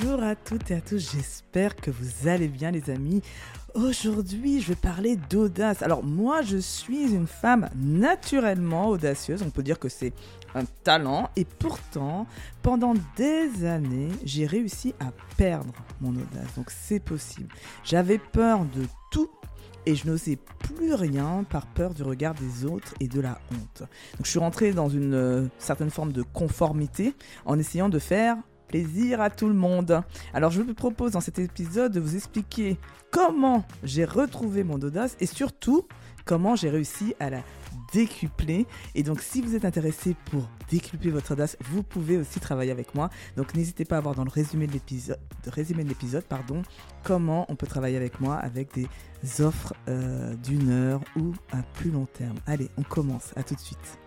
Bonjour à toutes et à tous, j'espère que vous allez bien les amis. Aujourd'hui, je vais parler d'audace. Alors moi, je suis une femme naturellement audacieuse, on peut dire que c'est un talent, et pourtant, pendant des années, j'ai réussi à perdre mon audace. Donc c'est possible. J'avais peur de tout et je n'osais plus rien par peur du regard des autres et de la honte. Donc je suis rentrée dans une euh, certaine forme de conformité en essayant de faire plaisir à tout le monde. Alors je vous propose dans cet épisode de vous expliquer comment j'ai retrouvé mon audace et surtout comment j'ai réussi à la décupler. Et donc, si vous êtes intéressé pour décupler votre audace, vous pouvez aussi travailler avec moi. Donc, n'hésitez pas à voir dans le résumé de l'épisode, résumé de l'épisode, pardon, comment on peut travailler avec moi avec des offres euh, d'une heure ou à plus long terme. Allez, on commence. À tout de suite.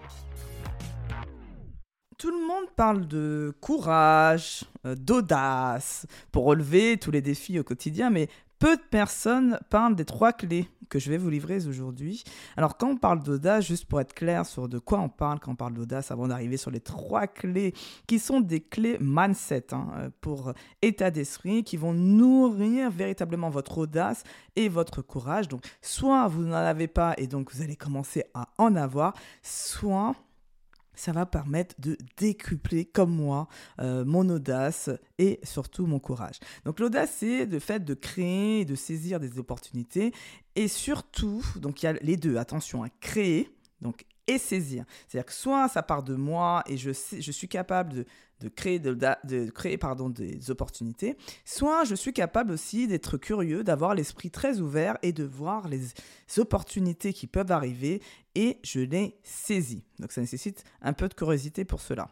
Tout le monde parle de courage, euh, d'audace pour relever tous les défis au quotidien, mais peu de personnes parlent des trois clés que je vais vous livrer aujourd'hui. Alors quand on parle d'audace, juste pour être clair sur de quoi on parle quand on parle d'audace, avant d'arriver sur les trois clés qui sont des clés mindset hein, euh, pour état d'esprit, qui vont nourrir véritablement votre audace et votre courage. Donc soit vous n'en avez pas et donc vous allez commencer à en avoir, soit ça va permettre de décupler comme moi euh, mon audace et surtout mon courage. Donc l'audace, c'est le fait de créer et de saisir des opportunités et surtout, donc il y a les deux, attention, à créer, donc et saisir. C'est-à-dire que soit ça part de moi et je, suis capable de, créer, de, de, créer pardon, des opportunités, soit je suis capable aussi d'être curieux, d'avoir l'esprit très ouvert et de voir les opportunités qui peuvent arriver et je les saisis. Donc ça nécessite un peu de curiosité pour cela.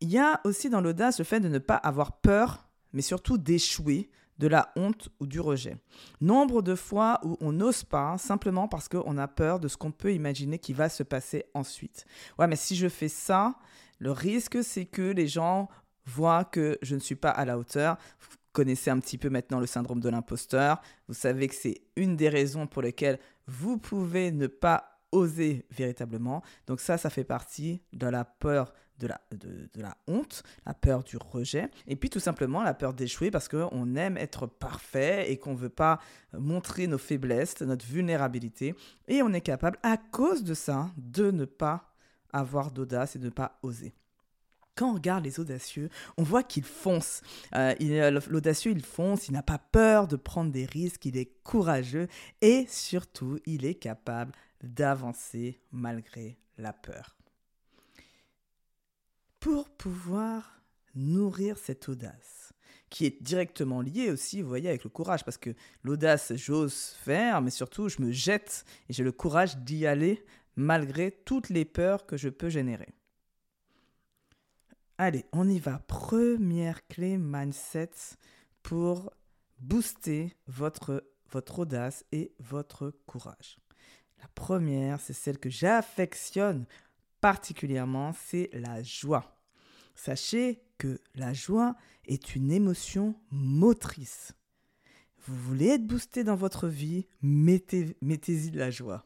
Il y a aussi dans l'audace le fait de ne pas avoir peur, mais surtout d'échouer, de la honte ou du rejet. Nombre de fois où on n'ose pas simplement parce qu'on a peur de ce qu'on peut imaginer qui va se passer ensuite. Ouais, mais si je fais ça, le risque c'est que les gens voient que je ne suis pas à la hauteur. Vous connaissez un petit peu maintenant le syndrome de l'imposteur. Vous savez que c'est une des raisons pour lesquelles vous pouvez ne pas oser véritablement. Donc ça, ça fait partie de la peur de la, de, la honte, la peur du rejet, et puis tout simplement la peur d'échouer parce qu'on aime être parfait et qu'on ne veut pas montrer nos faiblesses, notre vulnérabilité, et on est capable, à cause de ça, de ne pas avoir d'audace et de ne pas oser quand on regarde les audacieux, on voit qu'ils foncent. Euh, l'audacieux, il fonce, il n'a pas peur de prendre des risques, il est courageux et surtout, il est capable d'avancer malgré la peur pour pouvoir nourrir cette audace qui est directement liée aussi, vous voyez, avec le courage, parce que l'audace, j'ose faire, mais surtout, je me jette et j'ai le courage d'y aller malgré toutes les peurs que je peux générer. Allez, on y va. Première clé mindset pour booster votre, votre audace et votre courage. La première, c'est celle que j'affectionne particulièrement, c'est la joie. Sachez que la joie est une émotion motrice. Vous voulez être boosté dans votre vie, mettez, mettez-y de la joie.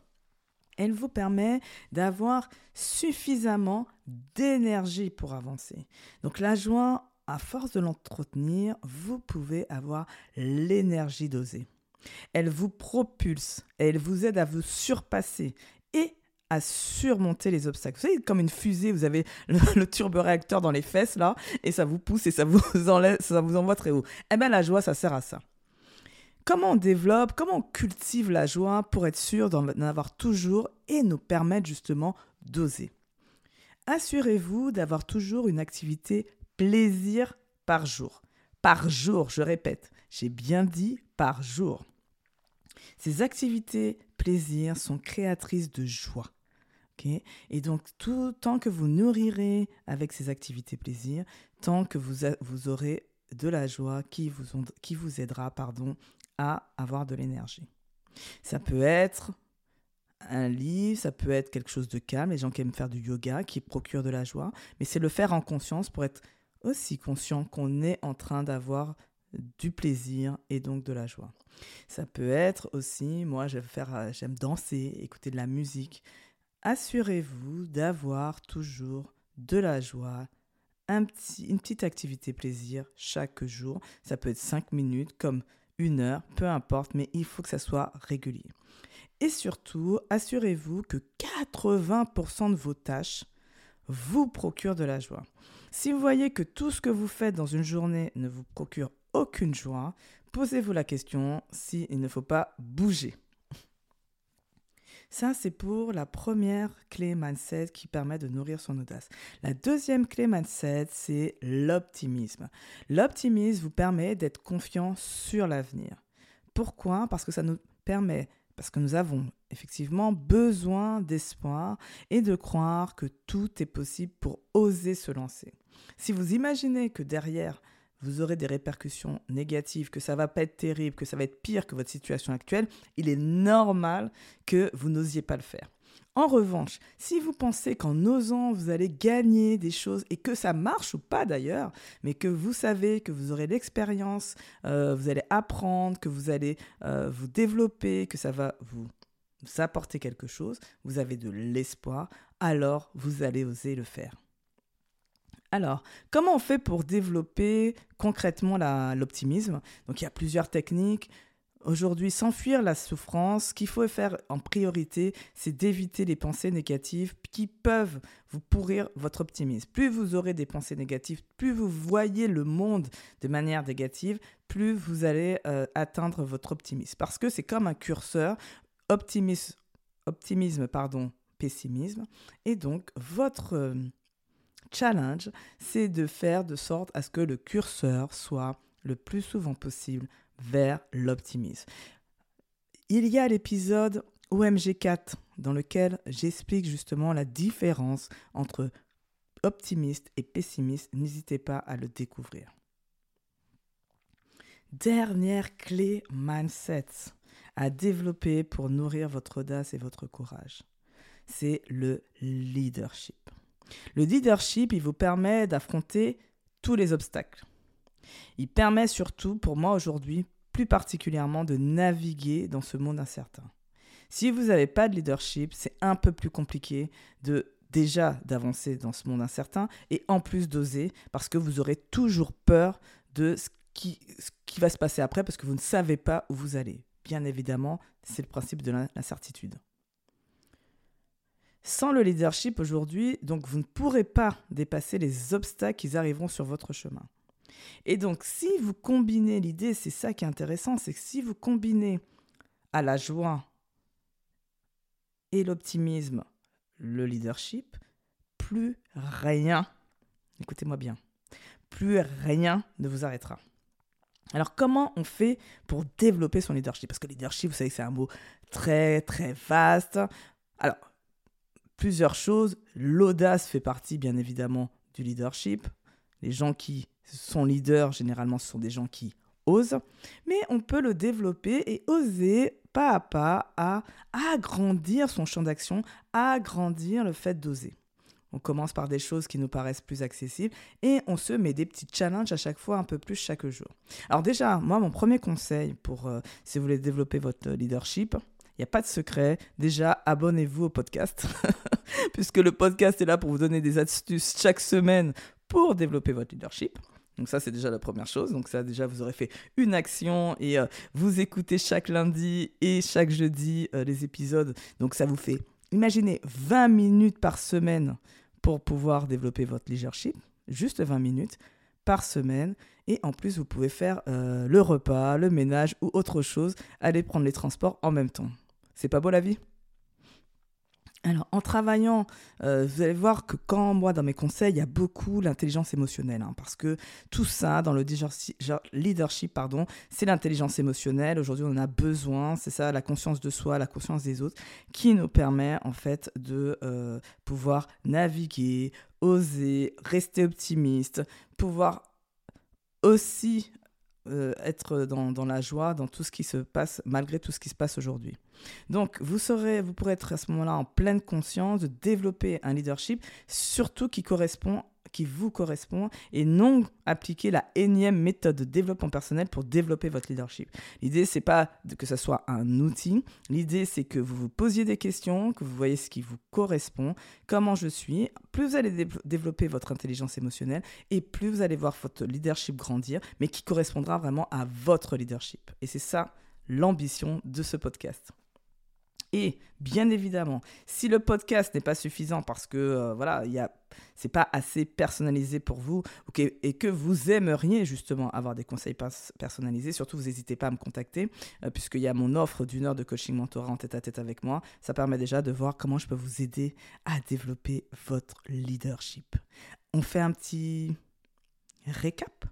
Elle vous permet d'avoir suffisamment d'énergie pour avancer. Donc la joie, à force de l'entretenir, vous pouvez avoir l'énergie d'oser. Elle vous propulse, elle vous aide à vous surpasser et surmonter les obstacles. Vous savez, comme une fusée, vous avez le, turboréacteur dans les fesses, là, et ça vous pousse et ça vous, enlève, ça vous envoie très haut. Eh bien, la joie, ça sert à ça. Comment on développe, comment on cultive la joie pour être sûr d'en avoir toujours et nous permettre justement d'oser? Assurez-vous d'avoir toujours une activité plaisir par jour. Par jour, je répète, j'ai bien dit par jour. Ces activités plaisir sont créatrices de joie. Et donc, tout tant que vous nourrirez avec ces activités plaisir, tant que vous, vous aurez de la joie qui vous, qui vous aidera pardon, à avoir de l'énergie. Ça peut être un livre, ça peut être quelque chose de calme, les gens qui aiment faire du yoga, qui procure de la joie, mais c'est le faire en conscience pour être aussi conscient qu'on est en train d'avoir du plaisir et donc de la joie. Ça peut être aussi, moi j'aime euh, j'aime danser, écouter de la musique. Assurez-vous d'avoir toujours de la joie une petite activité plaisir chaque jour. Ça peut être 5 minutes comme une heure, peu importe, mais il faut que ça soit régulier. Et surtout, assurez-vous que 80% de vos tâches vous procurent de la joie. Si vous voyez que tout ce que vous faites dans une journée ne vous procure aucune joie, posez-vous la question s'il ne faut pas bouger. Ça, c'est pour la première clé mindset qui permet de nourrir son audace. La deuxième clé mindset, c'est l'optimisme. L'optimisme vous permet d'être confiant sur l'avenir. Pourquoi? Parce que ça nous permet, parce que nous avons effectivement besoin d'espoir et de croire que tout est possible pour oser se lancer. Si vous imaginez que derrière vous aurez des répercussions négatives, que ça va pas être terrible, que ça va être pire que votre situation actuelle, il est normal que vous n'osiez pas le faire. En revanche, si vous pensez qu'en osant, vous allez gagner des choses et que ça marche ou pas d'ailleurs, mais que vous savez que vous aurez l'expérience, euh, vous allez apprendre, que vous allez euh, vous développer, que ça va vous apporter quelque chose, vous avez de l'espoir, alors vous allez oser le faire. Alors, comment on fait pour développer concrètement l'optimisme? Donc, il y a plusieurs techniques. Aujourd'hui, s'enfuir la souffrance, ce qu'il faut faire en priorité, c'est d'éviter les pensées négatives qui peuvent vous pourrir votre optimisme. Plus vous aurez des pensées négatives, plus vous voyez le monde de manière négative, plus vous allez euh, atteindre votre optimisme. Parce que c'est comme un curseur, optimisme, pardon, pessimisme. Et donc, votre... Euh, challenge, c'est de faire de sorte à ce que le curseur soit le plus souvent possible vers l'optimisme. Il y a l'épisode OMG4 dans lequel j'explique justement la différence entre optimiste et pessimiste. N'hésitez pas à le découvrir. Dernière clé mindset à développer pour nourrir votre audace et votre courage, c'est le leadership. Le leadership, il vous permet d'affronter tous les obstacles. Il permet surtout, pour moi aujourd'hui, plus particulièrement de naviguer dans ce monde incertain. Si vous n'avez pas de leadership, c'est un peu plus compliqué de déjà d'avancer dans ce monde incertain et en plus d'oser parce que vous aurez toujours peur de ce qui, va se passer après parce que vous ne savez pas où vous allez. Bien évidemment, c'est le principe de l'incertitude. Sans le leadership aujourd'hui, donc vous ne pourrez pas dépasser les obstacles qui arriveront sur votre chemin. Et donc si vous combinez l'idée, c'est ça qui est intéressant, c'est que si vous combinez à la joie et l'optimisme le leadership, plus rien, écoutez-moi bien, plus rien ne vous arrêtera. Alors comment on fait pour développer son leadership? Parce que leadership, vous savez, c'est un mot très très vaste. Alors, plusieurs choses. L'audace fait partie, bien évidemment, du leadership. Les gens qui sont leaders, généralement, ce sont des gens qui osent. Mais on peut le développer et oser pas à pas à agrandir son champ d'action, agrandir le fait d'oser. On commence par des choses qui nous paraissent plus accessibles et on se met des petits challenges à chaque fois un peu plus chaque jour. Alors déjà, moi, mon premier conseil pour, euh, si vous voulez développer votre leadership, il n'y a pas de secret. Déjà, abonnez-vous au podcast, puisque le podcast est là pour vous donner des astuces chaque semaine pour développer votre leadership. Donc ça, c'est déjà la première chose. Donc ça, déjà, vous aurez fait une action et euh, vous écoutez chaque lundi et chaque jeudi euh, les épisodes. Donc ça vous fait, imaginez, 20 minutes par semaine pour pouvoir développer votre leadership. Juste 20 minutes par semaine. Et en plus, vous pouvez faire euh, le repas, le ménage ou autre chose, aller prendre les transports en même temps. C'est pas beau la vie? Alors, en travaillant, euh, vous allez voir que quand moi, dans mes conseils, il y a beaucoup l'intelligence émotionnelle, hein, parce que tout ça, dans le leadership, pardon, c'est l'intelligence émotionnelle. Aujourd'hui, on en a besoin, c'est ça, la conscience de soi, la conscience des autres, qui nous permet en fait de euh, pouvoir naviguer, oser, rester optimiste, pouvoir aussi euh, être dans, la joie, dans tout ce qui se passe, malgré tout ce qui se passe aujourd'hui. Donc, vous, serez, vous pourrez être à ce moment-là en pleine conscience de développer un leadership, surtout qui correspond, qui vous correspond et non appliquer la énième méthode de développement personnel pour développer votre leadership. L'idée, c'est pas que ce soit un outil. L'idée, c'est que vous vous posiez des questions, que vous voyez ce qui vous correspond, comment je suis. Plus vous allez développer votre intelligence émotionnelle et plus vous allez voir votre leadership grandir, mais qui correspondra vraiment à votre leadership. Et c'est ça l'ambition de ce podcast. Et bien évidemment, si le podcast n'est pas suffisant parce que euh, voilà, il c'est pas assez personnalisé pour vous et que vous aimeriez justement avoir des conseils personnalisés, surtout vous n'hésitez pas à me contacter euh, puisqu'il y a mon offre d'une heure de coaching mentorat en tête à tête avec moi. Ça permet déjà de voir comment je peux vous aider à développer votre leadership. On fait un petit récap?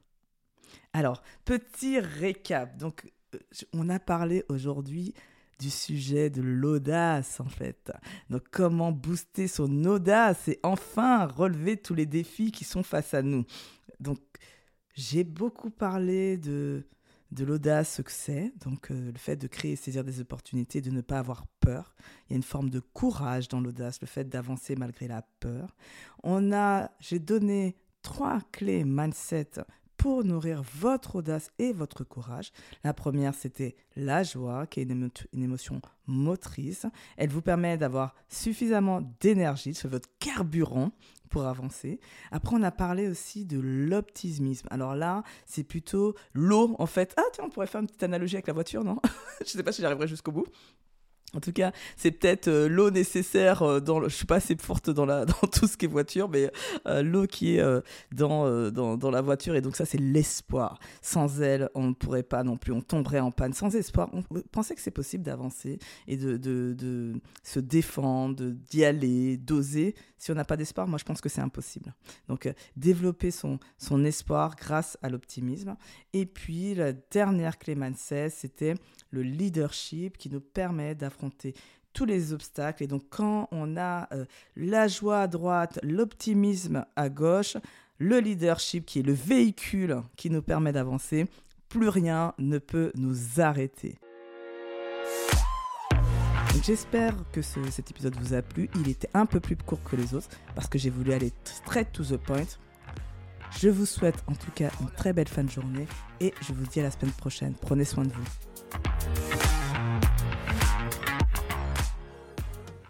Alors, petit récap. Donc, euh, on a parlé aujourd'hui du sujet de l'audace en fait. Donc comment booster son audace et enfin relever tous les défis qui sont face à nous. Donc j'ai beaucoup parlé de, de l'audace, ce que c'est, donc euh, le fait de créer et saisir des opportunités, de ne pas avoir peur. Il y a une forme de courage dans l'audace, le fait d'avancer malgré la peur. On a, j'ai donné trois clés mindset pour nourrir votre audace et votre courage. La première, c'était la joie, qui est une, émotion motrice. Elle vous permet d'avoir suffisamment d'énergie, c'est votre carburant pour avancer. Après, on a parlé aussi de l'optimisme. Alors là, c'est plutôt l'eau, en fait. Ah, tiens, on pourrait faire une petite analogie avec la voiture, non? Je ne sais pas si j'arriverai jusqu'au bout. En tout cas, c'est peut-être euh, l'eau nécessaire euh, dans. Le, je suis pas assez forte dans tout ce qui est voiture, mais euh, l'eau qui est dans, la voiture et donc ça c'est l'espoir. Sans elle, on ne pourrait pas non plus, on tomberait en panne. Sans espoir, on pensait que c'est possible d'avancer et de, se défendre, d'y aller, d'oser. Si on n'a pas d'espoir, moi je pense que c'est impossible. Donc développer son espoir grâce à l'optimisme. Et puis la dernière clé mindset, c'était le leadership qui nous permet d'affronter tous les obstacles. Et donc quand on a euh, la joie à droite, l'optimisme à gauche, le leadership qui est le véhicule qui nous permet d'avancer, plus rien ne peut nous arrêter. J'espère que cet épisode vous a plu. Il était un peu plus court que les autres parce que j'ai voulu aller straight to the point. Je vous souhaite en tout cas une très belle fin de journée et je vous dis à la semaine prochaine. Prenez soin de vous.